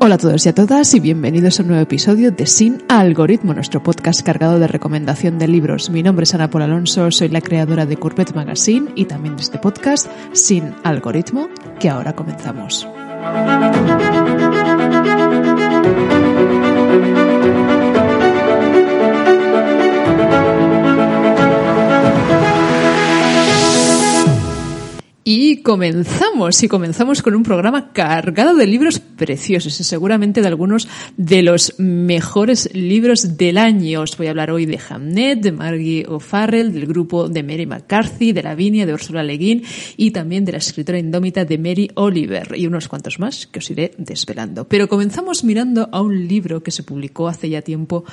Hola a todos y a todas y bienvenidos a un nuevo episodio de Sin Algoritmo, nuestro podcast cargado de recomendación de libros. Mi nombre es Ana Paul Alonso, soy la creadora de Courbet Magazine y también de este podcast Sin Algoritmo, que ahora comenzamos. Y comenzamos, y comenzamos con un programa cargado de libros preciosos y seguramente de algunos de los mejores libros del año. Os voy a hablar hoy de Hamnet, de Margie O'Farrell, del grupo de Mary McCarthy, de Lavinia, de Ursula Le Guin y también de la escritora indómita de Mary Oliver y unos cuantos más que os iré desvelando. Pero comenzamos mirando a un libro que se publicó hace ya tiempo,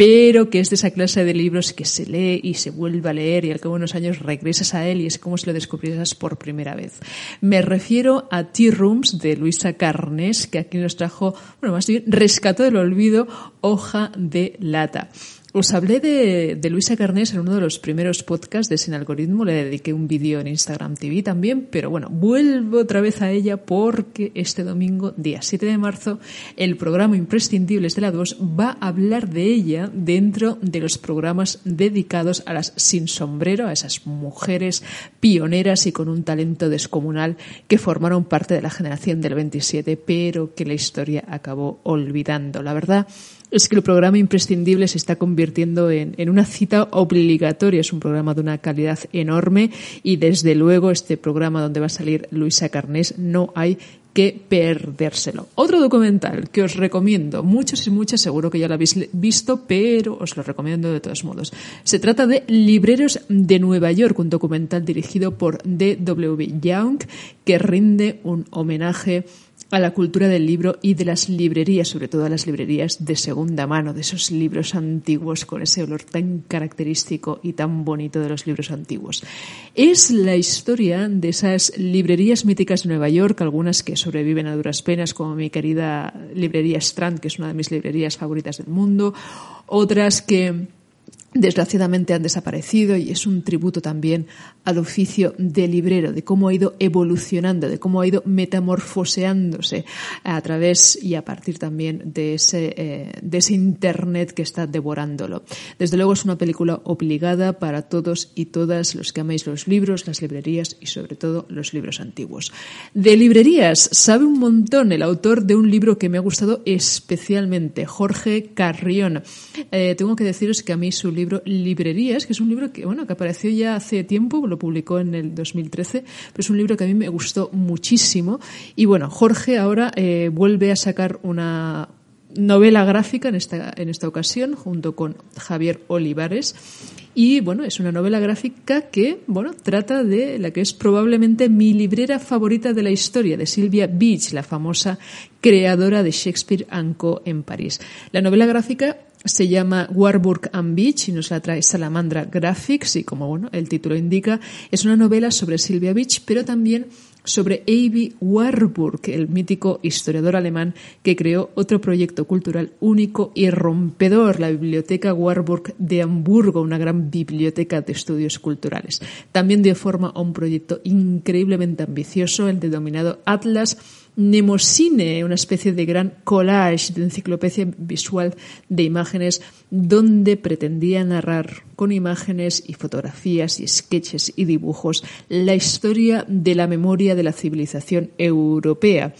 pero que es de esa clase de libros que se lee y se vuelve a leer y al cabo de unos años regresas a él y es como si lo descubrieras por primera vez. Me refiero a Tea Rooms de Luisa Carnes, que aquí nos trajo, bueno, más bien rescató del olvido hoja de lata. Os hablé de, de, Luisa Carnés en uno de los primeros podcasts de Sin Algoritmo, le dediqué un vídeo en Instagram TV también, pero bueno, vuelvo otra vez a ella porque este domingo, día 7 de marzo, el programa Imprescindibles de la 2 va a hablar de ella dentro de los programas dedicados a las sin sombrero, a esas mujeres pioneras y con un talento descomunal que formaron parte de la generación del 27, pero que la historia acabó olvidando. La verdad es que el programa imprescindible se está convirtiendo en, en, una cita obligatoria. Es un programa de una calidad enorme y desde luego este programa donde va a salir Luisa Carnés no hay que perdérselo. Otro documental que os recomiendo, muchos y muchas seguro que ya lo habéis visto, pero os lo recomiendo de todos modos. Se trata de Libreros de Nueva York, un documental dirigido por D.W. Young que rinde un homenaje a la cultura del libro y de las librerías, sobre todo a las librerías de segunda mano, de esos libros antiguos con ese olor tan característico y tan bonito de los libros antiguos. Es la historia de esas librerías míticas de Nueva York, algunas que sobreviven a duras penas, como mi querida librería Strand, que es una de mis librerías favoritas del mundo, otras que desgraciadamente han desaparecido y es un tributo también al oficio de librero, de cómo ha ido evolucionando, de cómo ha ido metamorfoseándose a través y a partir también de ese, eh, de ese Internet que está devorándolo. Desde luego es una película obligada para todos y todas los que amáis los libros, las librerías y sobre todo los libros antiguos. De librerías sabe un montón el autor de un libro que me ha gustado especialmente, Jorge Carrión. Eh, tengo que deciros que a mí su libro Librerías, que es un libro que, bueno, que apareció ya hace tiempo, lo publicó en el 2013, pero es un libro que a mí me gustó muchísimo. Y bueno, Jorge ahora eh, vuelve a sacar una novela gráfica en esta, en esta ocasión, junto con Javier Olivares. Y bueno, es una novela gráfica que, bueno, trata de la que es probablemente mi librera favorita de la historia, de Sylvia Beach, la famosa creadora de Shakespeare Co. en París. La novela gráfica se llama Warburg and Beach y nos la trae Salamandra Graphics y como bueno, el título indica, es una novela sobre Sylvia Beach, pero también sobre Avi Warburg, el mítico historiador alemán que creó otro proyecto cultural único y rompedor, la Biblioteca Warburg de Hamburgo, una gran biblioteca de estudios culturales. También dio forma a un proyecto increíblemente ambicioso, el denominado Atlas Nemosine, una especie de gran collage de enciclopedia visual de imágenes donde pretendía narrar con imágenes y fotografías y sketches y dibujos la historia de la memoria de la civilización europea.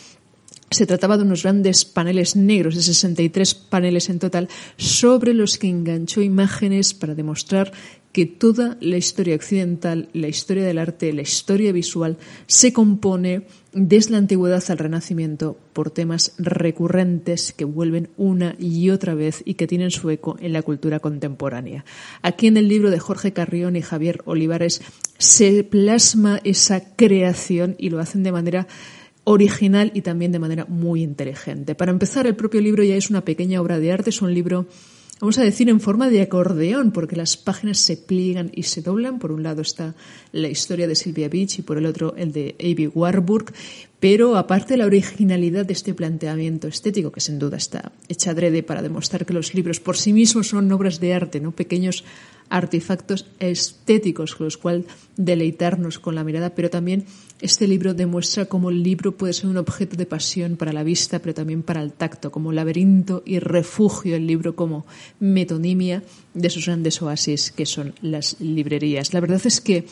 Se trataba de unos grandes paneles negros, de 63 paneles en total, sobre los que enganchó imágenes para demostrar que toda la historia occidental, la historia del arte, la historia visual, se compone desde la antigüedad al renacimiento por temas recurrentes que vuelven una y otra vez y que tienen su eco en la cultura contemporánea. Aquí en el libro de Jorge Carrión y Javier Olivares se plasma esa creación y lo hacen de manera original y también de manera muy inteligente. Para empezar, el propio libro ya es una pequeña obra de arte, es un libro vamos a decir, en forma de acordeón, porque las páginas se pliegan y se doblan. Por un lado está la historia de Sylvia Beach y por el otro el de A.B. Warburg. Pero aparte de la originalidad de este planteamiento estético, que sin duda está hecha adrede para demostrar que los libros por sí mismos son obras de arte, no pequeños artefactos estéticos con los cuales deleitarnos con la mirada, pero también este libro demuestra cómo el libro puede ser un objeto de pasión para la vista, pero también para el tacto, como laberinto y refugio, el libro como metonimia de esos grandes oasis que son las librerías. La verdad es que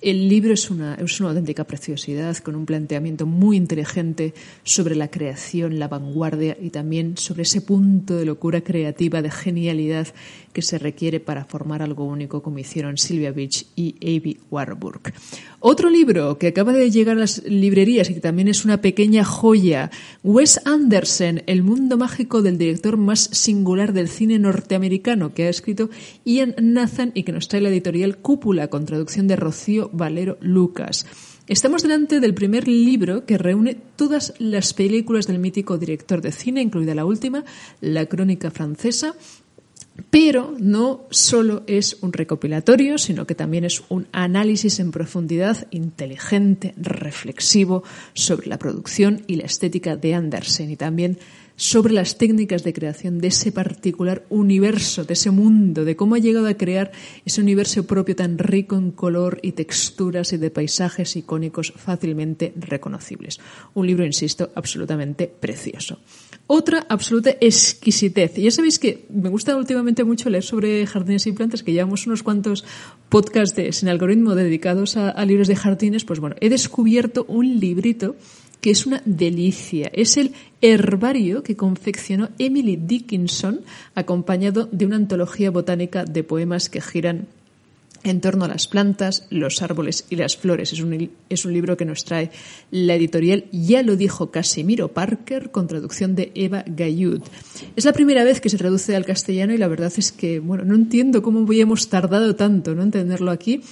el libro es una, es una auténtica preciosidad, con un planteamiento muy inteligente sobre la creación, la vanguardia y también sobre ese punto de locura creativa, de genialidad que se requiere para formar algo único, como hicieron Sylvia Beach y Avi Warburg. Otro libro que acaba de llegar a las librerías y que también es una pequeña joya, Wes Anderson, El mundo mágico del director más singular del cine norteamericano, que ha escrito Ian Nathan y que nos trae la editorial Cúpula, con traducción de Rocío Valero Lucas. Estamos delante del primer libro que reúne todas las películas del mítico director de cine, incluida la última, La Crónica Francesa, pero no solo es un recopilatorio, sino que también es un análisis en profundidad inteligente, reflexivo sobre la producción y la estética de Andersen y también sobre las técnicas de creación de ese particular universo, de ese mundo, de cómo ha llegado a crear ese universo propio tan rico en color y texturas y de paisajes icónicos fácilmente reconocibles. Un libro, insisto, absolutamente precioso. Otra absoluta exquisitez. Y ya sabéis que me gusta últimamente mucho leer sobre jardines y plantas, que llevamos unos cuantos podcasts de, sin algoritmo dedicados a, a libros de jardines. Pues bueno, he descubierto un librito que es una delicia. Es el herbario que confeccionó Emily Dickinson, acompañado de una antología botánica de poemas que giran en torno a las plantas, los árboles y las flores. Es un, es un, libro que nos trae la editorial Ya lo dijo Casimiro Parker con traducción de Eva Gayud. Es la primera vez que se traduce al castellano y la verdad es que, bueno, no entiendo cómo habíamos tardado tanto en entenderlo aquí.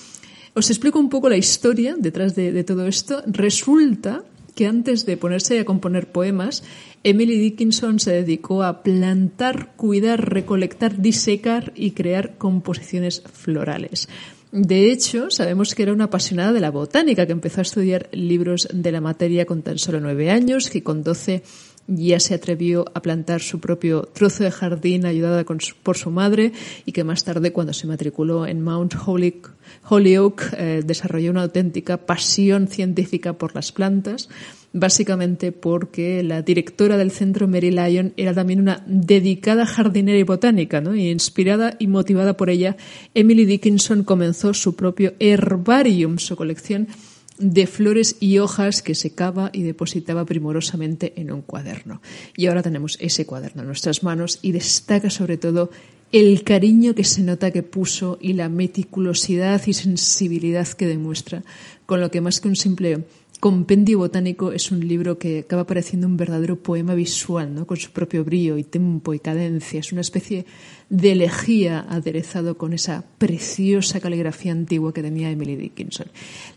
Os explico un poco la historia detrás de, de todo esto. Resulta que antes de ponerse a componer poemas, Emily Dickinson se dedicó a plantar, cuidar, recolectar, disecar y crear composiciones florales. De hecho, sabemos que era una apasionada de la botánica, que empezó a estudiar libros de la materia con tan solo nueve años, que con doce ya se atrevió a plantar su propio trozo de jardín ayudada por su madre y que más tarde, cuando se matriculó en Mount Holyoke, eh, desarrolló una auténtica pasión científica por las plantas, básicamente porque la directora del centro, Mary Lyon, era también una dedicada jardinera y botánica, ¿no? y inspirada y motivada por ella, Emily Dickinson comenzó su propio herbarium, su colección de flores y hojas que secaba y depositaba primorosamente en un cuaderno. Y ahora tenemos ese cuaderno en nuestras manos y destaca sobre todo el cariño que se nota que puso y la meticulosidad y sensibilidad que demuestra, con lo que más que un simple Compendio Botánico es un libro que acaba pareciendo un verdadero poema visual, ¿no? con su propio brillo y tempo y cadencia. Es una especie de elegía aderezado con esa preciosa caligrafía antigua que tenía Emily Dickinson.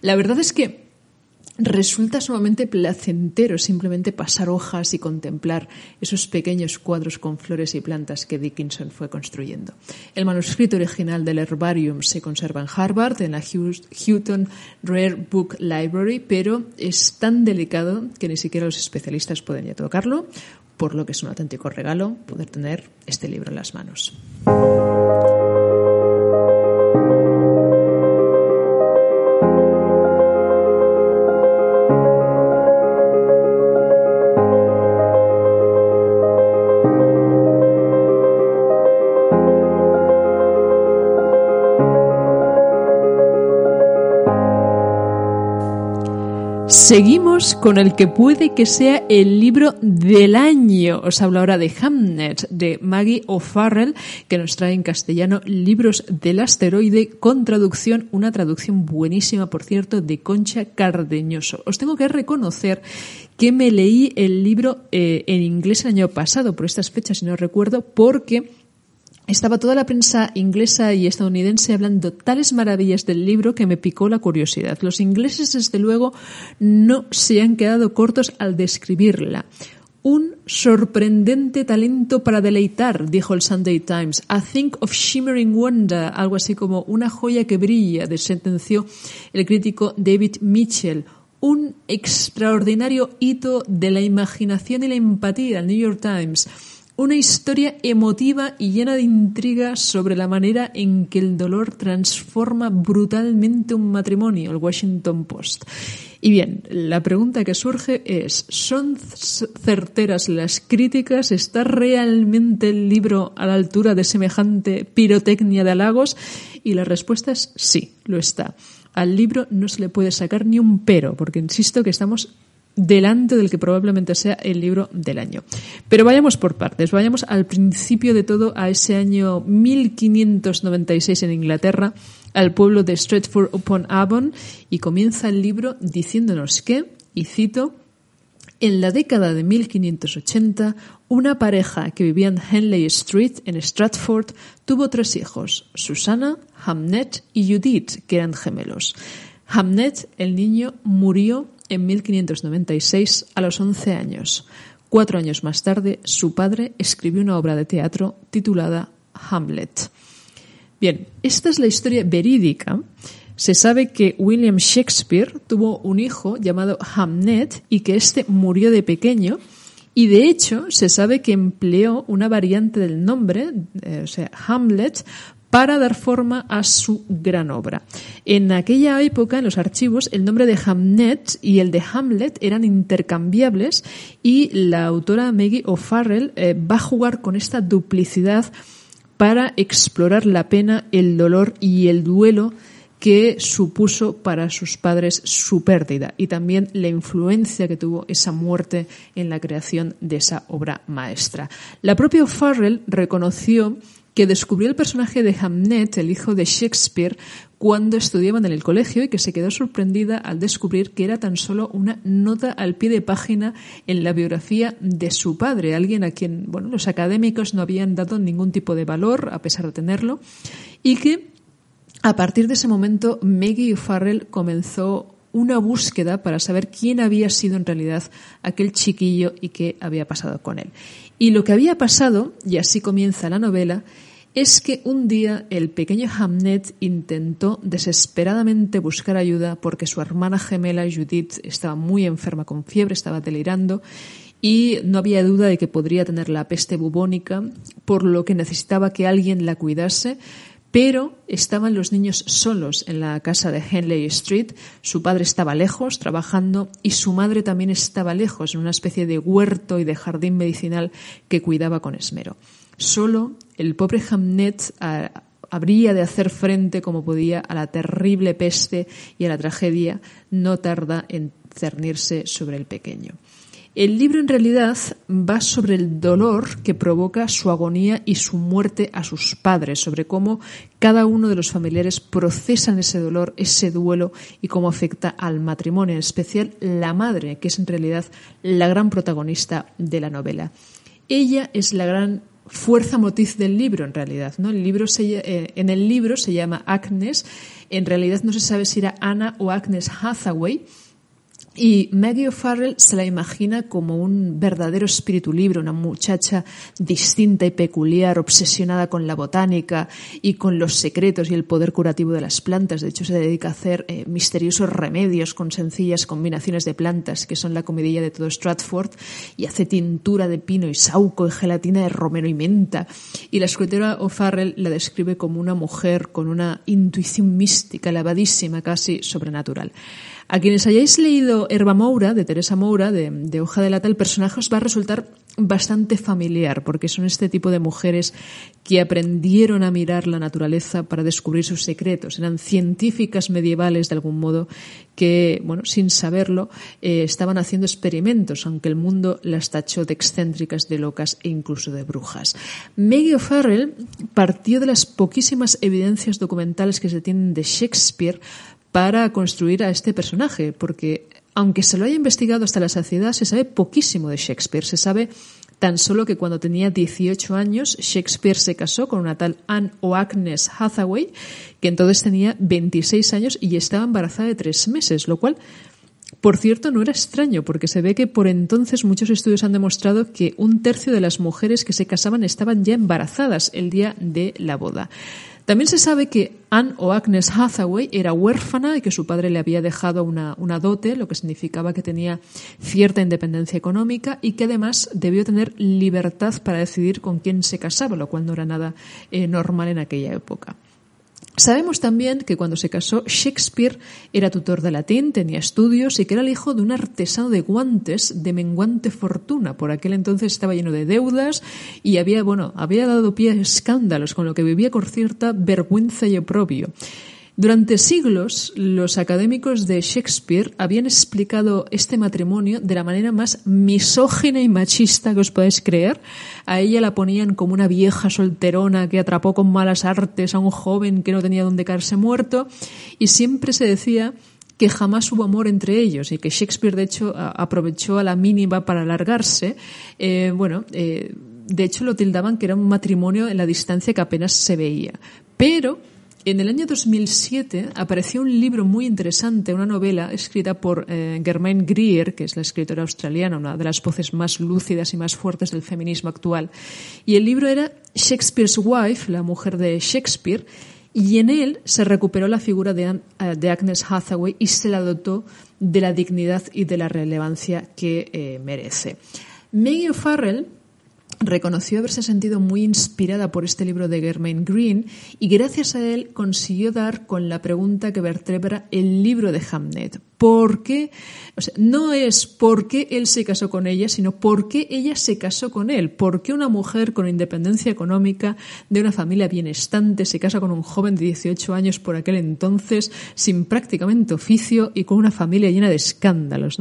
La verdad es que resulta sumamente placentero simplemente pasar hojas y contemplar esos pequeños cuadros con flores y plantas que Dickinson fue construyendo. El manuscrito original del herbarium se conserva en Harvard, en la Houghton Rare Book Library, pero es tan delicado que ni siquiera los especialistas pueden ya tocarlo, por lo que es un auténtico regalo poder tener este libro en las manos. Seguimos con el que puede que sea el libro del año. Os hablo ahora de Hamnet, de Maggie O'Farrell, que nos trae en castellano libros del asteroide con traducción, una traducción buenísima, por cierto, de Concha Cardeñoso. Os tengo que reconocer que me leí el libro eh, en inglés el año pasado, por estas fechas, si no recuerdo, porque estaba toda la prensa inglesa y estadounidense hablando tales maravillas del libro que me picó la curiosidad. Los ingleses, desde luego, no se han quedado cortos al describirla. Un sorprendente talento para deleitar, dijo el Sunday Times. A think of shimmering wonder, algo así como una joya que brilla, sentenció el crítico David Mitchell un extraordinario hito de la imaginación y la empatía, el New York Times. Una historia emotiva y llena de intriga sobre la manera en que el dolor transforma brutalmente un matrimonio, el Washington Post. Y bien, la pregunta que surge es, ¿son certeras las críticas? ¿Está realmente el libro a la altura de semejante pirotecnia de halagos? Y la respuesta es sí, lo está. Al libro no se le puede sacar ni un pero, porque insisto que estamos delante del que probablemente sea el libro del año. Pero vayamos por partes, vayamos al principio de todo, a ese año 1596 en Inglaterra, al pueblo de Stratford upon Avon, y comienza el libro diciéndonos que, y cito, en la década de 1580, una pareja que vivía en Henley Street, en Stratford, tuvo tres hijos, Susana, Hamnet y Judith, que eran gemelos. Hamnet, el niño, murió en 1596 a los 11 años. Cuatro años más tarde, su padre escribió una obra de teatro titulada Hamlet. Bien, esta es la historia verídica. Se sabe que William Shakespeare tuvo un hijo llamado Hamnet y que éste murió de pequeño. Y de hecho, se sabe que empleó una variante del nombre, eh, o sea, Hamlet, para dar forma a su gran obra. En aquella época, en los archivos, el nombre de Hamnet y el de Hamlet eran intercambiables y la autora Maggie O'Farrell eh, va a jugar con esta duplicidad para explorar la pena, el dolor y el duelo que supuso para sus padres su pérdida y también la influencia que tuvo esa muerte en la creación de esa obra maestra. La propia O'Farrell reconoció que descubrió el personaje de Hamnet, el hijo de Shakespeare, cuando estudiaban en el colegio y que se quedó sorprendida al descubrir que era tan solo una nota al pie de página en la biografía de su padre, alguien a quien bueno, los académicos no habían dado ningún tipo de valor a pesar de tenerlo y que a partir de ese momento Maggie Farrell comenzó una búsqueda para saber quién había sido en realidad aquel chiquillo y qué había pasado con él. Y lo que había pasado, y así comienza la novela, es que un día el pequeño Hamnet intentó desesperadamente buscar ayuda porque su hermana gemela Judith estaba muy enferma con fiebre, estaba delirando y no había duda de que podría tener la peste bubónica, por lo que necesitaba que alguien la cuidase, pero estaban los niños solos en la casa de Henley Street, su padre estaba lejos trabajando y su madre también estaba lejos en una especie de huerto y de jardín medicinal que cuidaba con esmero. Solo el pobre Hamnet ah, habría de hacer frente como podía a la terrible peste y a la tragedia, no tarda en cernirse sobre el pequeño. El libro en realidad va sobre el dolor que provoca su agonía y su muerte a sus padres, sobre cómo cada uno de los familiares procesan ese dolor, ese duelo y cómo afecta al matrimonio, en especial la madre, que es en realidad la gran protagonista de la novela. Ella es la gran fuerza motriz del libro, en realidad. ¿no? El libro eh, en el libro se llama Agnes. En realidad no se sabe si era Anna o Agnes Hathaway y Maggie O'Farrell se la imagina como un verdadero espíritu libre, una muchacha distinta y peculiar, obsesionada con la botánica y con los secretos y el poder curativo de las plantas. De hecho, se dedica a hacer eh, misteriosos remedios con sencillas combinaciones de plantas, que son la comidilla de todo Stratford, y hace tintura de pino y sauco y gelatina de romero y menta. Y la escritora O'Farrell la describe como una mujer con una intuición mística, elevadísima, casi sobrenatural. A quienes hayáis leído Herba Moura, de Teresa Moura, de, Hoja de Lata, el personaje os va a resultar bastante familiar, porque son este tipo de mujeres que aprendieron a mirar la naturaleza para descubrir sus secretos. Eran científicas medievales, de algún modo, que, bueno, sin saberlo, eh, estaban haciendo experimentos, aunque el mundo las tachó de excéntricas, de locas e incluso de brujas. Maggie O'Farrell partió de las poquísimas evidencias documentales que se tienen de Shakespeare para construir a este personaje, porque aunque se lo haya investigado hasta la saciedad, se sabe poquísimo de Shakespeare. Se sabe tan solo que cuando tenía 18 años Shakespeare se casó con una tal Anne o Agnes Hathaway, que entonces tenía 26 años y estaba embarazada de tres meses, lo cual, por cierto, no era extraño, porque se ve que por entonces muchos estudios han demostrado que un tercio de las mujeres que se casaban estaban ya embarazadas el día de la boda. También se sabe que Anne o Agnes Hathaway era huérfana y que su padre le había dejado una, una dote, lo que significaba que tenía cierta independencia económica y que además debió tener libertad para decidir con quién se casaba, lo cual no era nada eh, normal en aquella época. Sabemos también que cuando se casó Shakespeare era tutor de latín, tenía estudios y que era el hijo de un artesano de guantes de menguante fortuna. Por aquel entonces estaba lleno de deudas y había, bueno, había dado pie a escándalos, con lo que vivía con cierta vergüenza y oprobio. Durante siglos, los académicos de Shakespeare habían explicado este matrimonio de la manera más misógina y machista que os podéis creer. A ella la ponían como una vieja solterona que atrapó con malas artes a un joven que no tenía donde caerse muerto y siempre se decía que jamás hubo amor entre ellos y que Shakespeare de hecho aprovechó a la mínima para alargarse. Eh, bueno, eh, de hecho lo tildaban que era un matrimonio en la distancia que apenas se veía. Pero en el año 2007 apareció un libro muy interesante, una novela escrita por eh, Germaine Greer, que es la escritora australiana, una de las voces más lúcidas y más fuertes del feminismo actual. Y el libro era Shakespeare's Wife, la mujer de Shakespeare, y en él se recuperó la figura de, eh, Agnes Hathaway y se la dotó de la dignidad y de la relevancia que eh, merece. Maggie O'Farrell reconoció haberse sentido muy inspirada por este libro de Germaine Green y gracias a él consiguió dar con la pregunta que vertebra el libro de Hamnet. ¿Por qué? No es por qué él se casó con ella, sino por qué ella se casó con él. ¿Por qué una mujer con independencia económica, de una familia bienestante, se casa con un joven de 18 años por aquel entonces, sin prácticamente oficio y con una familia llena de escándalos?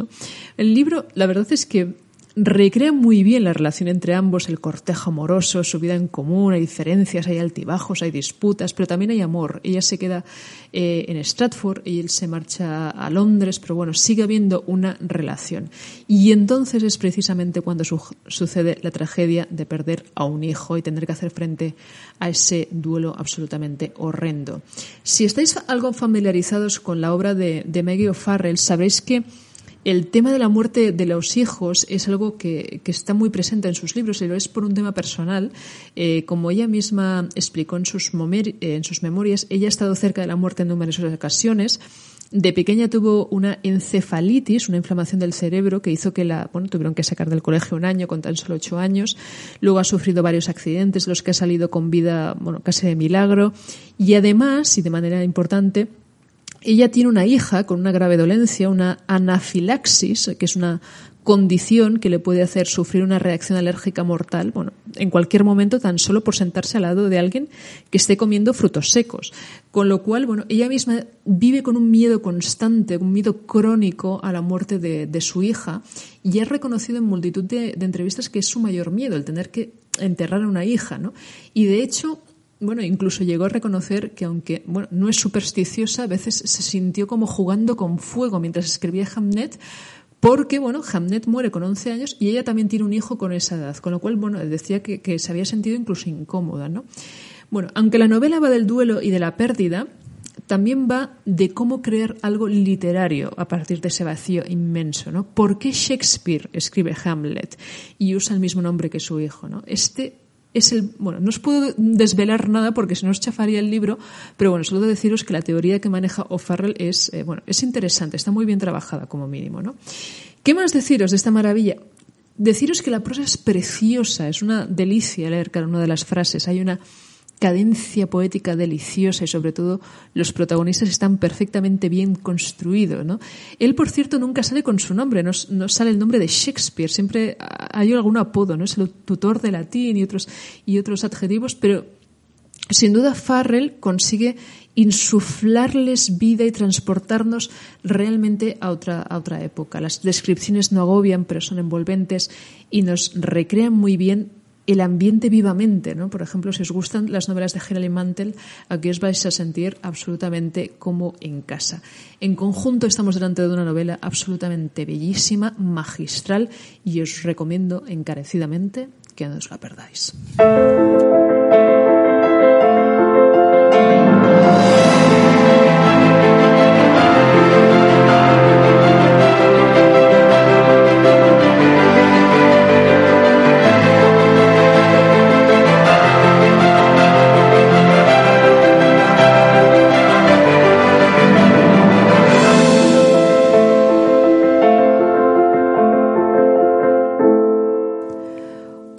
El libro, la verdad es que recrea muy bien la relación entre ambos, el cortejo amoroso, su vida en común, hay diferencias, hay altibajos, hay disputas, pero también hay amor. Ella se queda eh, en Stratford y él se marcha a Londres, pero bueno, sigue habiendo una relación. Y entonces es precisamente cuando sucede la tragedia de perder a un hijo y tener que hacer frente a ese duelo absolutamente horrendo. Si estáis algo familiarizados con la obra de, de Maggie O'Farrell, sabréis que el tema de la muerte de los hijos es algo que, está muy presente en sus libros y lo es por un tema personal. Eh, como ella misma explicó en sus, en sus memorias, ella ha estado cerca de la muerte en numerosas ocasiones. De pequeña tuvo una encefalitis, una inflamación del cerebro que hizo que la, bueno, tuvieron que sacar del colegio un año con tan solo ocho años. Luego ha sufrido varios accidentes, los que ha salido con vida, bueno, casi de milagro. Y además, y de manera importante, ella tiene una hija con una grave dolencia, una anafilaxis, que es una condición que le puede hacer sufrir una reacción alérgica mortal, bueno, en cualquier momento tan solo por sentarse al lado de alguien que esté comiendo frutos secos. Con lo cual, bueno, ella misma vive con un miedo constante, un miedo crónico a la muerte de, su hija y ha reconocido en multitud de, de, entrevistas que es su mayor miedo, el tener que enterrar a una hija, ¿no? Y de hecho, bueno, incluso llegó a reconocer que aunque bueno, no es supersticiosa, a veces se sintió como jugando con fuego mientras escribía Hamnet, porque bueno, Hamnet muere con 11 años y ella también tiene un hijo con esa edad, con lo cual bueno, decía que, se había sentido incluso incómoda, ¿no? Bueno, aunque la novela va del duelo y de la pérdida, también va de cómo crear algo literario a partir de ese vacío inmenso, ¿no? ¿Por qué Shakespeare escribe Hamlet y usa el mismo nombre que su hijo, ¿no? Este es el, bueno, no os puedo desvelar nada porque se nos chafaría el libro, pero bueno, solo deciros que la teoría que maneja O'Farrell es, eh, bueno, es interesante, está muy bien trabajada como mínimo, ¿no? ¿Qué más deciros de esta maravilla? Deciros que la prosa es preciosa, es una delicia leer cada una de las frases. Hay una cadencia poética deliciosa y sobre todo los protagonistas están perfectamente bien construidos. ¿no? Él, por cierto, nunca sale con su nombre, no, sale el nombre de Shakespeare, siempre hay algún apodo, ¿no? es el tutor de latín y otros, y otros adjetivos, pero sin duda Farrell consigue insuflarles vida y transportarnos realmente a otra, a otra época. Las descripciones no agobian, pero son envolventes y nos recrean muy bien el ambiente vivamente, ¿no? Por ejemplo, si os gustan las novelas de Hilary Mantel, aquí os vais a sentir absolutamente como en casa. En conjunto estamos delante de una novela absolutamente bellísima, magistral, y os recomiendo encarecidamente que no os la perdáis.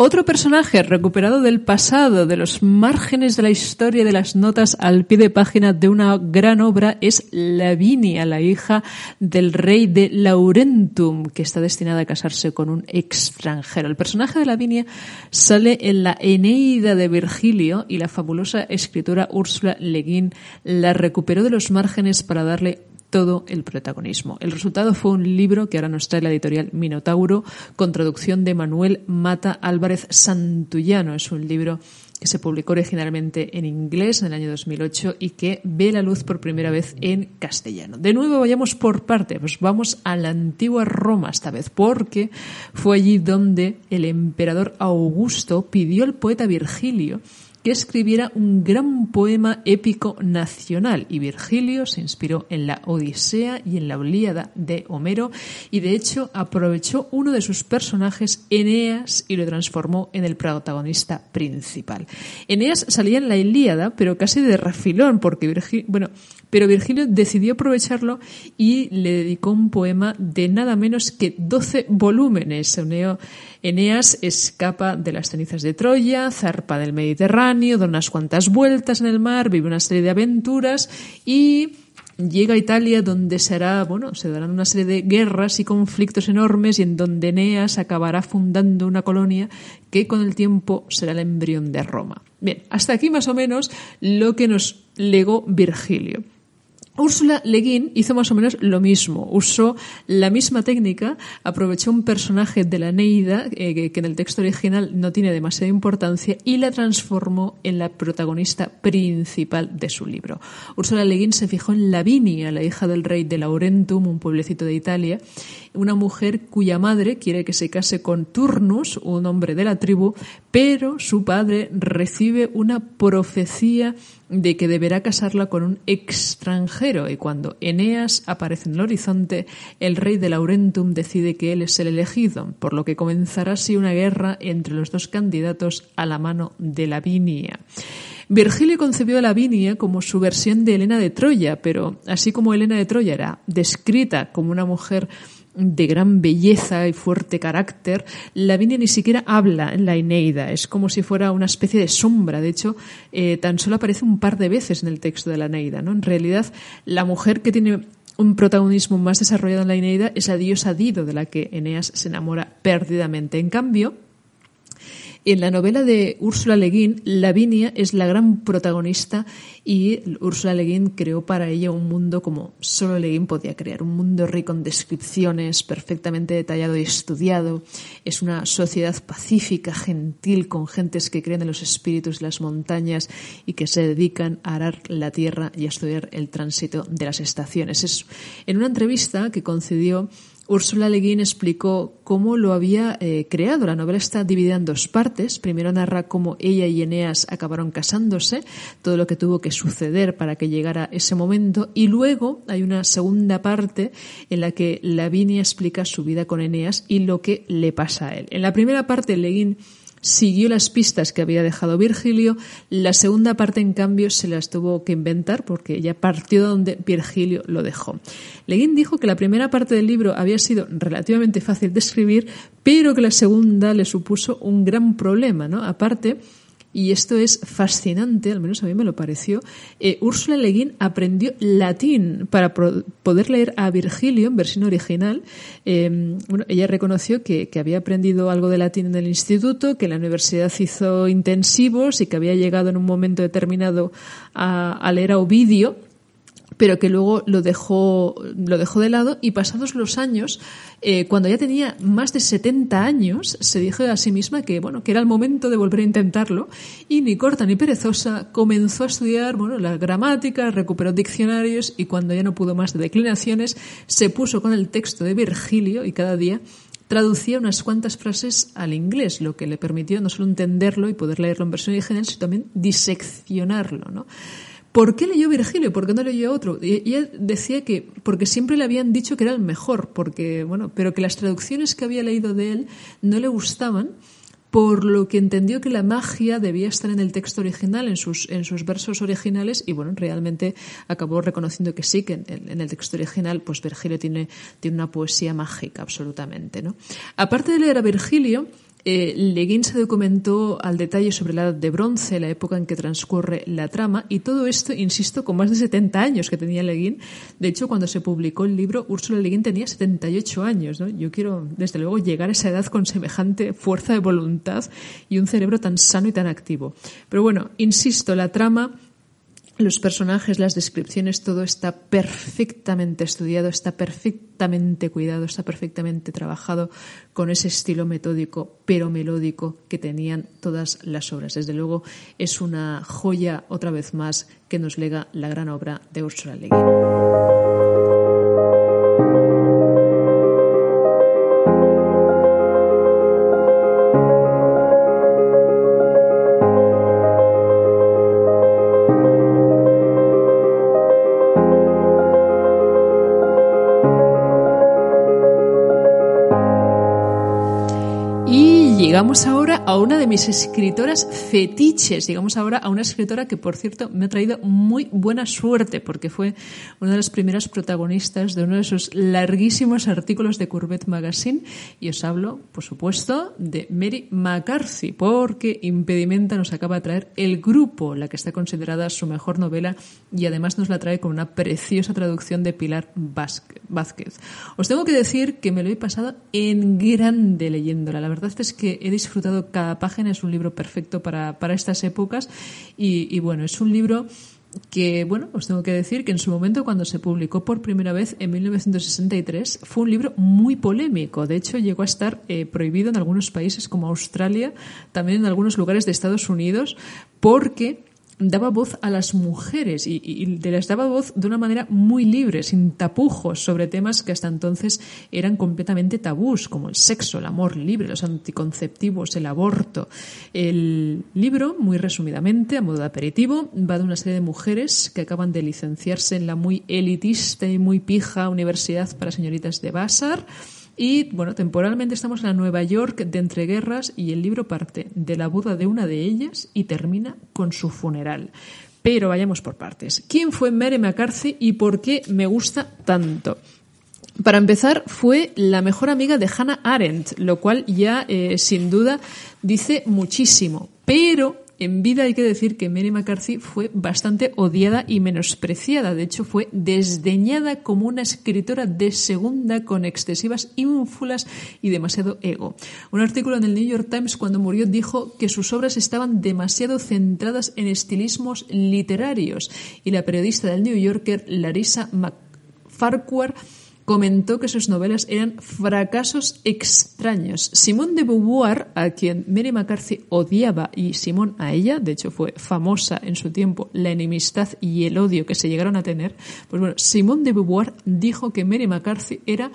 Otro personaje recuperado del pasado, de los márgenes de la historia, de las notas al pie de página de una gran obra, es Lavinia, la hija del rey de Laurentum, que está destinada a casarse con un extranjero. El personaje de Lavinia sale en la Eneida de Virgilio y la fabulosa escritora Úrsula Le Guin la recuperó de los márgenes para darle todo el protagonismo. El resultado fue un libro que ahora nos trae la editorial Minotauro con traducción de Manuel Mata Álvarez Santullano. Es un libro que se publicó originalmente en inglés en el año 2008 y que ve la luz por primera vez en castellano. De nuevo, vayamos por parte, pues vamos a la antigua Roma esta vez, porque fue allí donde el emperador Augusto pidió al poeta Virgilio que escribiera un gran poema épico nacional y Virgilio se inspiró en la Odisea y en la Ilíada de Homero y de hecho aprovechó uno de sus personajes, Eneas, y lo transformó en el protagonista principal. Eneas salía en la Ilíada, pero casi de refilón, porque Virgilio, bueno, pero Virgilio decidió aprovecharlo y le dedicó un poema de nada menos que 12 volúmenes. Eneas escapa de las cenizas de Troya, zarpa del Mediterráneo, da unas cuantas vueltas en el mar, vive una serie de aventuras y llega a Italia donde será, bueno, se darán una serie de guerras y conflictos enormes y en donde Eneas acabará fundando una colonia que con el tiempo será el embrión de Roma. Bien, hasta aquí más o menos lo que nos legó Virgilio. Úrsula Le Guin hizo más o menos lo mismo. Usó la misma técnica, aprovechó un personaje de la Neida, eh, que en el texto original no tiene demasiada importancia, y la transformó en la protagonista principal de su libro. Úrsula Le Guin se fijó en Lavinia, la hija del rey de Laurentum, un pueblecito de Italia, una mujer cuya madre quiere que se case con Turnus, un hombre de la tribu, pero su padre recibe una profecía de que deberá casarla con un extranjero y cuando Eneas aparece en el horizonte, el rey de Laurentum decide que él es el elegido, por lo que comenzará así una guerra entre los dos candidatos a la mano de Lavinia. Virgilio concibió a Lavinia como su versión de Helena de Troya, pero así como Helena de Troya era descrita como una mujer de gran belleza y fuerte carácter, Lavinia ni siquiera habla en la Eneida, es como si fuera una especie de sombra, de hecho, eh, tan solo aparece un par de veces en el texto de la Eneida, ¿no? En realidad, la mujer que tiene un protagonismo más desarrollado en la Eneida es la diosa Dido, de la que Eneas se enamora perdidamente. En cambio, en la novela de Úrsula Le Guin, Lavinia es la gran protagonista y Úrsula Le Guin creó para ella un mundo como solo Le Guin podía crear, un mundo rico en descripciones, perfectamente detallado y estudiado. Es una sociedad pacífica, gentil, con gentes que creen en los espíritus de las montañas y que se dedican a arar la tierra y a estudiar el tránsito de las estaciones. Es en una entrevista que concedió Úrsula Le Guin explicó cómo lo había eh, creado. La novela está dividida en dos partes. Primero narra cómo ella y Eneas acabaron casándose, todo lo que tuvo que suceder para que llegara ese momento, y luego hay una segunda parte en la que Lavinia explica su vida con Eneas y lo que le pasa a él. En la primera parte, Le Guin siguió las pistas que había dejado Virgilio. La segunda parte, en cambio, se las tuvo que inventar porque ella partió de donde Virgilio lo dejó. Leguín dijo que la primera parte del libro había sido relativamente fácil de escribir, pero que la segunda le supuso un gran problema, ¿no? Aparte, y esto es fascinante, al menos a mí me lo pareció, eh, Úrsula Le Guin aprendió latín para poder leer a Virgilio en versión original. Em, bueno, ella reconoció que, había aprendido algo de latín en el instituto, que la universidad hizo intensivos y que había llegado en un momento determinado a, a leer a Ovidio pero que luego lo dejó, lo dejó de lado y pasados los años, eh, cuando ya tenía más de 70 años, se dijo a sí misma que, bueno, que era el momento de volver a intentarlo y ni corta ni perezosa comenzó a estudiar, bueno, la gramática, recuperó diccionarios y cuando ya no pudo más de declinaciones, se puso con el texto de Virgilio y cada día traducía unas cuantas frases al inglés, lo que le permitió no solo entenderlo y poder leerlo en versión original, sino también diseccionarlo, ¿no? ¿Por qué leyó Virgilio? ¿Por qué no leyó otro? Y ella decía que porque siempre le habían dicho que era el mejor, porque bueno, pero que las traducciones que había leído de él no le gustaban, por lo que entendió que la magia debía estar en el texto original, en sus, en sus versos originales, y bueno, realmente acabó reconociendo que sí, que en, el texto original, pues Virgilio tiene, tiene una poesía mágica, absolutamente, ¿no? Aparte de leer a Virgilio, eh, Le se documentó al detalle sobre la edad de bronce, la época en que transcurre la trama, y todo esto, insisto, con más de 70 años que tenía Le Guin. De hecho, cuando se publicó el libro, Úrsula Le Guin tenía 78 años. ¿no? Yo quiero, desde luego, llegar a esa edad con semejante fuerza de voluntad y un cerebro tan sano y tan activo. Pero bueno, insisto, la trama los personajes, las descripciones, todo está perfectamente estudiado, está perfectamente cuidado, está perfectamente trabajado con ese estilo metódico pero melódico que tenían todas las obras. Desde luego es una joya otra vez más que nos lega la gran obra de Ursula Le Guin. Llegamos ahora a una de mis escritoras fetiches. Llegamos ahora a una escritora que, por cierto, me ha traído muy buena suerte porque fue una de las primeras protagonistas de uno de esos larguísimos artículos de Courbet Magazine. Y os hablo, por supuesto, de Mary McCarthy, porque Impedimenta nos acaba de traer El Grupo, la que está considerada su mejor novela y además nos la trae con una preciosa traducción de Pilar Vázquez. Os tengo que decir que me lo he pasado en grande leyéndola. La verdad es que he disfrutado página, es un libro perfecto para, estas épocas y, bueno, es un libro que, bueno, os tengo que decir que en su momento cuando se publicó por primera vez en 1963 fue un libro muy polémico. De hecho, llegó a estar eh, prohibido en algunos países como Australia, también en algunos lugares de Estados Unidos, porque daba voz a las mujeres y, les daba voz de una manera muy libre, sin tapujos, sobre temas que hasta entonces eran completamente tabús, como el sexo, el amor libre, los anticonceptivos, el aborto. El libro, muy resumidamente, a modo de aperitivo, va de una serie de mujeres que acaban de licenciarse en la muy elitista y muy pija Universidad para Señoritas de Vassar y bueno, temporalmente estamos en la Nueva York de entreguerras y el libro parte de la boda de una de ellas y termina con su funeral. Pero vayamos por partes. ¿Quién fue Mary McCarthy y por qué me gusta tanto? Para empezar, fue la mejor amiga de Hannah Arendt, lo cual ya eh, sin duda dice muchísimo. Pero en vida hay que decir que Mary McCarthy fue bastante odiada y menospreciada. De hecho, fue desdeñada como una escritora de segunda con excesivas ínfulas y demasiado ego. Un artículo en el New York Times cuando murió dijo que sus obras estaban demasiado centradas en estilismos literarios y la periodista del New Yorker Larissa McFarquhar comentó que sus novelas eran fracasos extraños. Simone de Beauvoir, a quien Mary McCarthy odiaba y Simone a ella, de hecho fue famosa en su tiempo la enemistad y el odio que se llegaron a tener, pues bueno, Simone de Beauvoir dijo que Mary McCarthy era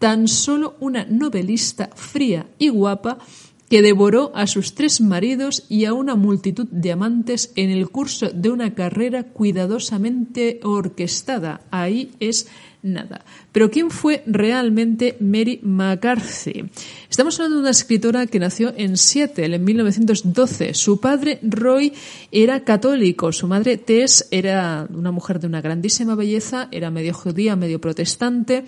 tan solo una novelista fría y guapa que devoró a sus tres maridos y a una multitud de amantes en el curso de una carrera cuidadosamente orquestada. Ahí es nada. Pero ¿quién fue realmente Mary McCarthy? Estamos hablando de una escritora que nació en Seattle en 1912. Su padre, Roy, era católico. Su madre, Tess, era una mujer de una grandísima belleza, era medio judía, medio protestante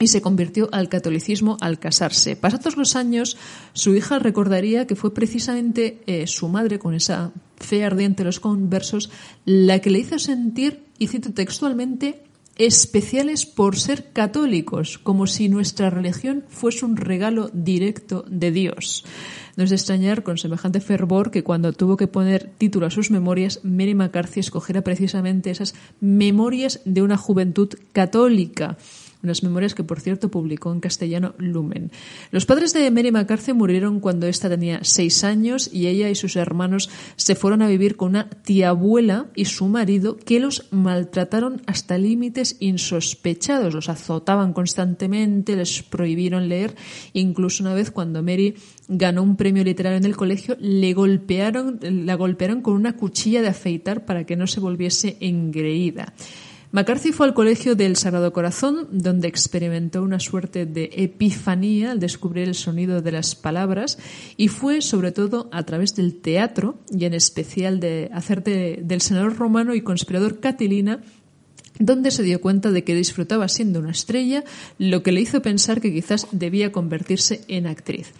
y se convirtió al catolicismo al casarse. Pasados los años, su hija recordaría que fue precisamente eh, su madre, con esa fe ardiente de los conversos, la que le hizo sentir, y cito textualmente, especiales por ser católicos, como si nuestra religión fuese un regalo directo de Dios. No es de extrañar con semejante fervor que cuando tuvo que poner título a sus memorias, Mary McCarthy escogiera precisamente esas memorias de una juventud católica unas memorias que, por cierto, publicó en castellano Lumen. Los padres de Mary McCarthy murieron cuando ésta tenía seis años y ella y sus hermanos se fueron a vivir con una tía abuela y su marido que los maltrataron hasta límites insospechados. Los azotaban constantemente, les prohibieron leer. Incluso una vez cuando Mary ganó un premio literario en el colegio, le golpearon, la golpearon con una cuchilla de afeitar para que no se volviese engreída. McCarthy fue al Colegio del Sagrado Corazón, donde experimentó una suerte de epifanía al descubrir el sonido de las palabras y fue sobre todo a través del teatro y en especial de hacer del senador romano y conspirador Catilina donde se dio cuenta de que disfrutaba siendo una estrella, lo que le hizo pensar que quizás debía convertirse en actriz.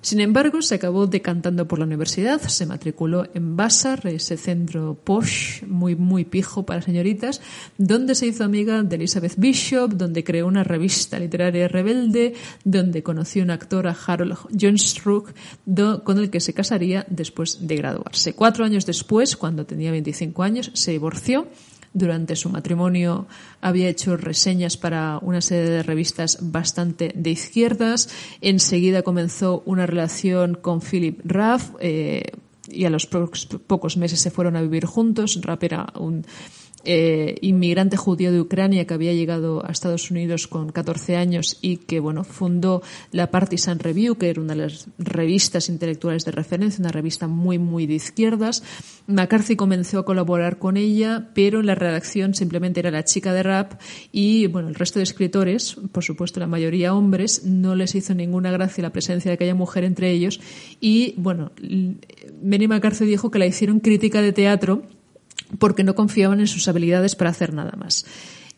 Sin embargo, se acabó decantando por la universidad, se matriculó en Vassar, ese centro posh, muy, muy pijo para señoritas, donde se hizo amiga de Elizabeth Bishop, donde creó una revista literaria rebelde, donde conoció un actor, a Harold Johnstruck, con el que se casaría después de graduarse. Cuatro años después, cuando tenía 25 años, se divorció durante su matrimonio había hecho reseñas para una serie de revistas bastante de izquierdas. Enseguida comenzó una relación con Philip Raff eh, y a los pocos meses se fueron a vivir juntos. Raff era un eh, inmigrante judío de Ucrania que había llegado a Estados Unidos con 14 años y que bueno fundó la Partisan Review que era una de las revistas intelectuales de referencia una revista muy muy de izquierdas. McCarthy comenzó a colaborar con ella pero en la redacción simplemente era la chica de rap y bueno el resto de escritores por supuesto la mayoría hombres no les hizo ninguna gracia la presencia de aquella mujer entre ellos y bueno Benny McCarthy dijo que la hicieron crítica de teatro porque no confiaban en sus habilidades para hacer nada más.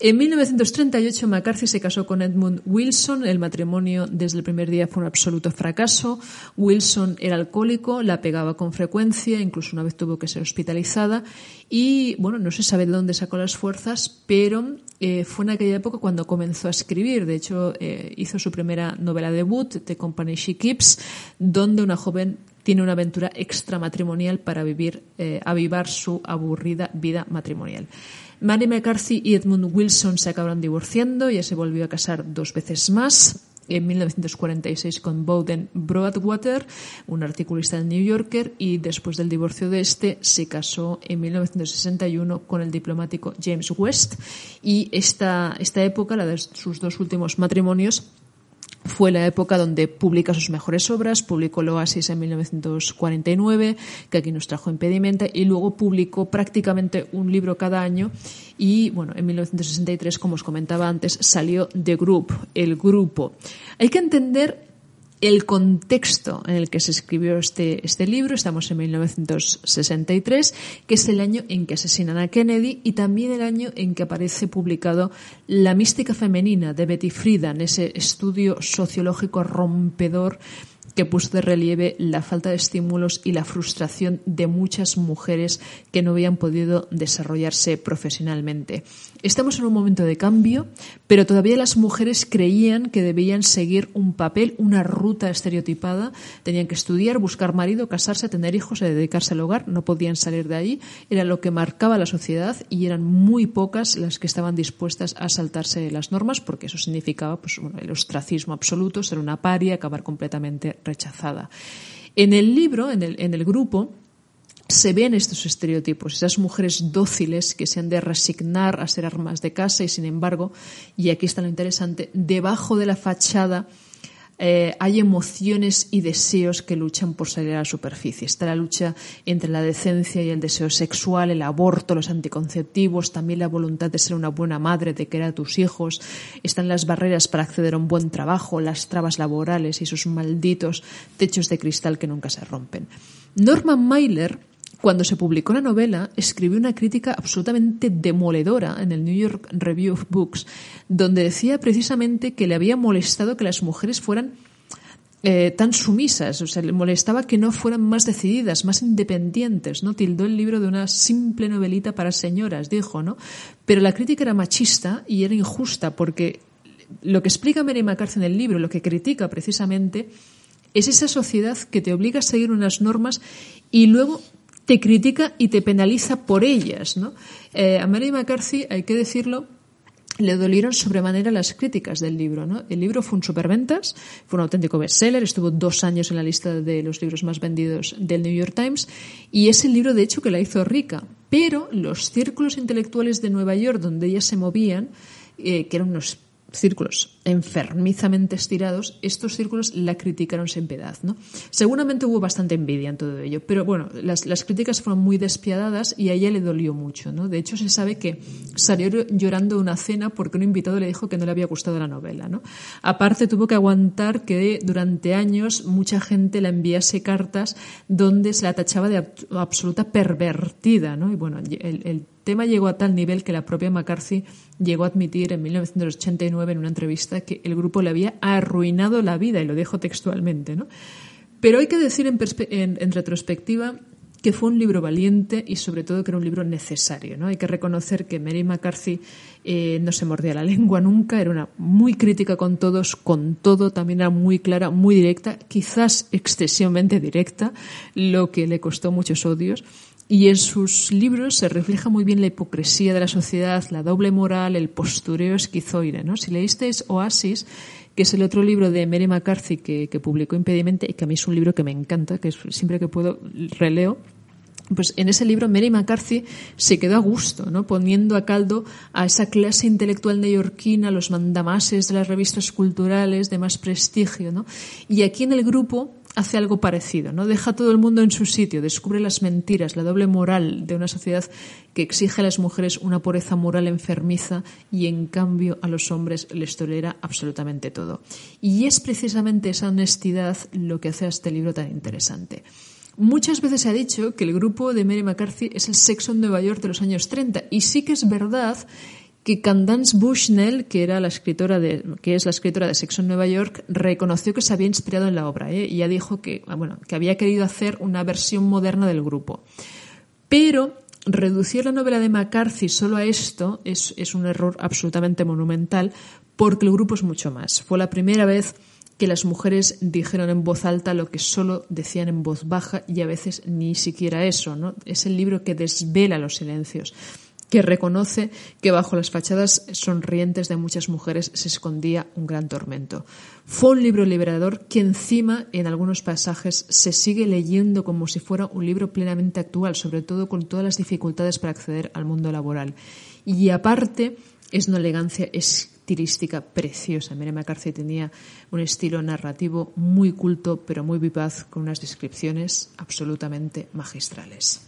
En 1938 McCarthy se casó con Edmund Wilson. El matrimonio desde el primer día fue un absoluto fracaso. Wilson era alcohólico, la pegaba con frecuencia, incluso una vez tuvo que ser hospitalizada. Y bueno, no se sabe de dónde sacó las fuerzas, pero eh, fue en aquella época cuando comenzó a escribir. De hecho, eh, hizo su primera novela debut, The Company She Keeps, donde una joven tiene una aventura extramatrimonial para vivir, eh, avivar su aburrida vida matrimonial. Mary McCarthy y Edmund Wilson se acabaron divorciando, ella se volvió a casar dos veces más, en 1946 con Bowden Broadwater, un articulista del New Yorker, y después del divorcio de este se casó en 1961 con el diplomático James West. Y esta, esta época, la de sus dos últimos matrimonios, fue la época donde publica sus mejores obras, publicó El Oasis en 1949, que aquí nos trajo Impedimenta, y luego publicó prácticamente un libro cada año y, bueno, en 1963, como os comentaba antes, salió The Group, el grupo. Hay que entender el contexto en el que se escribió este, este libro, estamos en 1963, que es el año en que asesinan a Kennedy y también el año en que aparece publicado La mística femenina de Betty Friedan, ese estudio sociológico rompedor que puso de relieve la falta de estímulos y la frustración de muchas mujeres que no habían podido desarrollarse profesionalmente. Estamos en un momento de cambio, pero todavía las mujeres creían que debían seguir un papel, una ruta estereotipada. Tenían que estudiar, buscar marido, casarse, tener hijos y dedicarse al hogar. No podían salir de ahí. Era lo que marcaba la sociedad y eran muy pocas las que estaban dispuestas a saltarse las normas porque eso significaba pues, el ostracismo absoluto, ser una paria, acabar completamente rechazada. En el libro, en el, en el grupo, se ven estos estereotipos, esas mujeres dóciles que se han de resignar a ser armas de casa y sin embargo, y aquí está lo interesante, debajo de la fachada eh, hay emociones y deseos que luchan por salir a la superficie. Está la lucha entre la decencia y el deseo sexual, el aborto, los anticonceptivos, también la voluntad de ser una buena madre, de querer a tus hijos. Están las barreras para acceder a un buen trabajo, las trabas laborales y esos malditos techos de cristal que nunca se rompen. Norman Mailer cuando se publicó la novela, escribió una crítica absolutamente demoledora en el New York Review of Books, donde decía precisamente que le había molestado que las mujeres fueran eh, tan sumisas, o sea, le molestaba que no fueran más decididas, más independientes, ¿no? Tildó el libro de una simple novelita para señoras, dijo, ¿no? Pero la crítica era machista y era injusta porque lo que explica Mary McCarthy en el libro, lo que critica precisamente, es esa sociedad que te obliga a seguir unas normas y luego te critica y te penaliza por ellas. ¿no? Eh, a Mary McCarthy, hay que decirlo, le dolieron sobremanera las críticas del libro. ¿no? El libro fue un superventas, fue un auténtico bestseller, estuvo dos años en la lista de los libros más vendidos del New York Times y es el libro, de hecho, que la hizo rica. Pero los círculos intelectuales de Nueva York, donde ellas se movían, eh, que eran unos círculos enfermizamente estirados, estos círculos la criticaron sin piedad. ¿no? Seguramente hubo bastante envidia en todo ello, pero bueno, las, las, críticas fueron muy despiadadas y a ella le dolió mucho. ¿no? De hecho, se sabe que salió llorando de una cena porque un invitado le dijo que no le había gustado la novela. ¿no? Aparte, tuvo que aguantar que durante años mucha gente la enviase cartas donde se la tachaba de absoluta pervertida. ¿no? Y bueno, el, tema llegó a tal nivel que la propia McCarthy llegó a admitir en 1989 en una entrevista que el grupo le había arruinado la vida, y lo dijo textualmente, ¿no? Pero hay que decir en, retrospectiva que fue un libro valiente y sobre todo que era un libro necesario. ¿no? Hay que reconocer que Mary McCarthy eh, no se mordía la lengua nunca, era una muy crítica con todos, con todo, también era muy clara, muy directa, quizás excesivamente directa, lo que le costó muchos odios. Y en sus libros se refleja muy bien la hipocresía de la sociedad, la doble moral, el postureo esquizoide. ¿no? Si leísteis Oasis, que es el otro libro de Mary McCarthy que, publicó Impedimente y que a mí es un libro que me encanta, que siempre que puedo releo, pues en ese libro Mary McCarthy se quedó a gusto, ¿no? poniendo a caldo a esa clase intelectual neoyorquina, los mandamases de las revistas culturales de más prestigio. ¿no? Y aquí en el grupo hace algo parecido, ¿no? Deja a todo el mundo en su sitio, descubre las mentiras, la doble moral de una sociedad que exige a las mujeres una pureza moral enfermiza y en cambio a los hombres les tolera absolutamente todo. Y es precisamente esa honestidad lo que hace a este libro tan interesante. Muchas veces se ha dicho que el grupo de Mary McCarthy es el sexo en Nueva York de los años 30 y sí que es verdad que Candace Bushnell, que era la escritora de, que es la escritora de Sexo en Nueva York, reconoció que se había inspirado en la obra ¿eh? y ya dijo que, ah, bueno, que había querido hacer una versión moderna del grupo. Pero reducir la novela de McCarthy solo a esto es, es un error absolutamente monumental porque el grupo es mucho más. Fue la primera vez que las mujeres dijeron en voz alta lo que solo decían en voz baja y a veces ni siquiera eso, ¿no? Es el libro que desvela los silencios que reconoce que bajo las fachadas sonrientes de muchas mujeres se escondía un gran tormento. Fue un libro liberador que encima en algunos pasajes se sigue leyendo como si fuera un libro plenamente actual, sobre todo con todas las dificultades para acceder al mundo laboral. Y aparte es una elegancia estilística preciosa. Mary McCarthy tenía un estilo narrativo muy culto, pero muy vivaz, con unas descripciones absolutamente magistrales.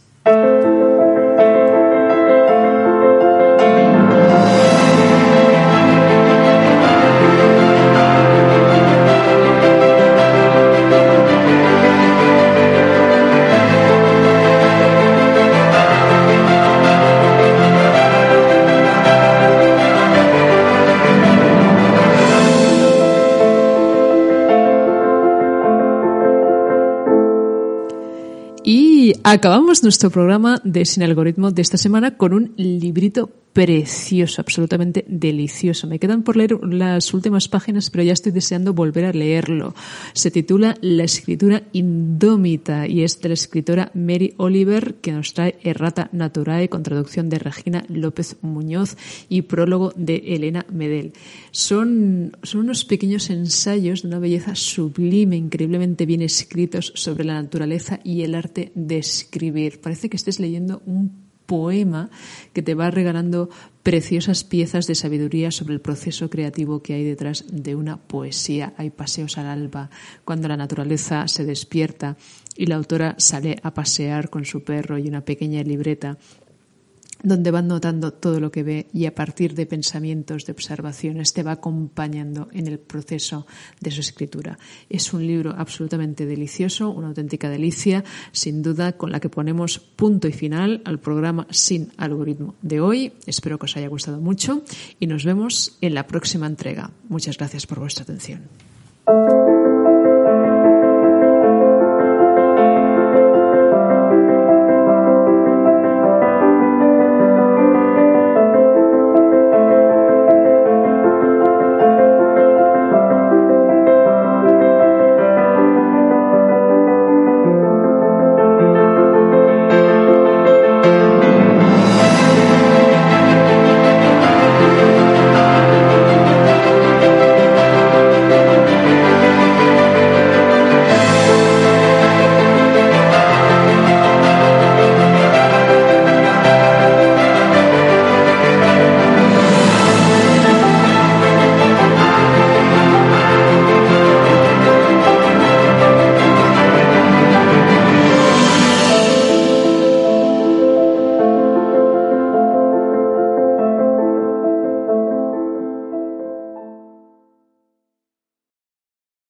Acabamos nuestro programa de Sin Algoritmo de esta semana con un librito precioso, absolutamente delicioso. Me quedan por leer las últimas páginas, pero ya estoy deseando volver a leerlo. Se titula La escritura indómita y es de la escritora Mary Oliver, que nos trae Errata Naturae con traducción de Regina López Muñoz y prólogo de Elena Medel. Son, son unos pequeños ensayos de una belleza sublime, increíblemente bien escritos sobre la naturaleza y el arte de escribir. Parece que estés leyendo un poema que te va regalando preciosas piezas de sabiduría sobre el proceso creativo que hay detrás de una poesía. Hay paseos al alba, cuando la naturaleza se despierta y la autora sale a pasear con su perro y una pequeña libreta donde van notando todo lo que ve y a partir de pensamientos, de observaciones, te va acompañando en el proceso de su escritura. Es un libro absolutamente delicioso, una auténtica delicia, sin duda, con la que ponemos punto y final al programa Sin Algoritmo de hoy. Espero que os haya gustado mucho y nos vemos en la próxima entrega. Muchas gracias por vuestra atención.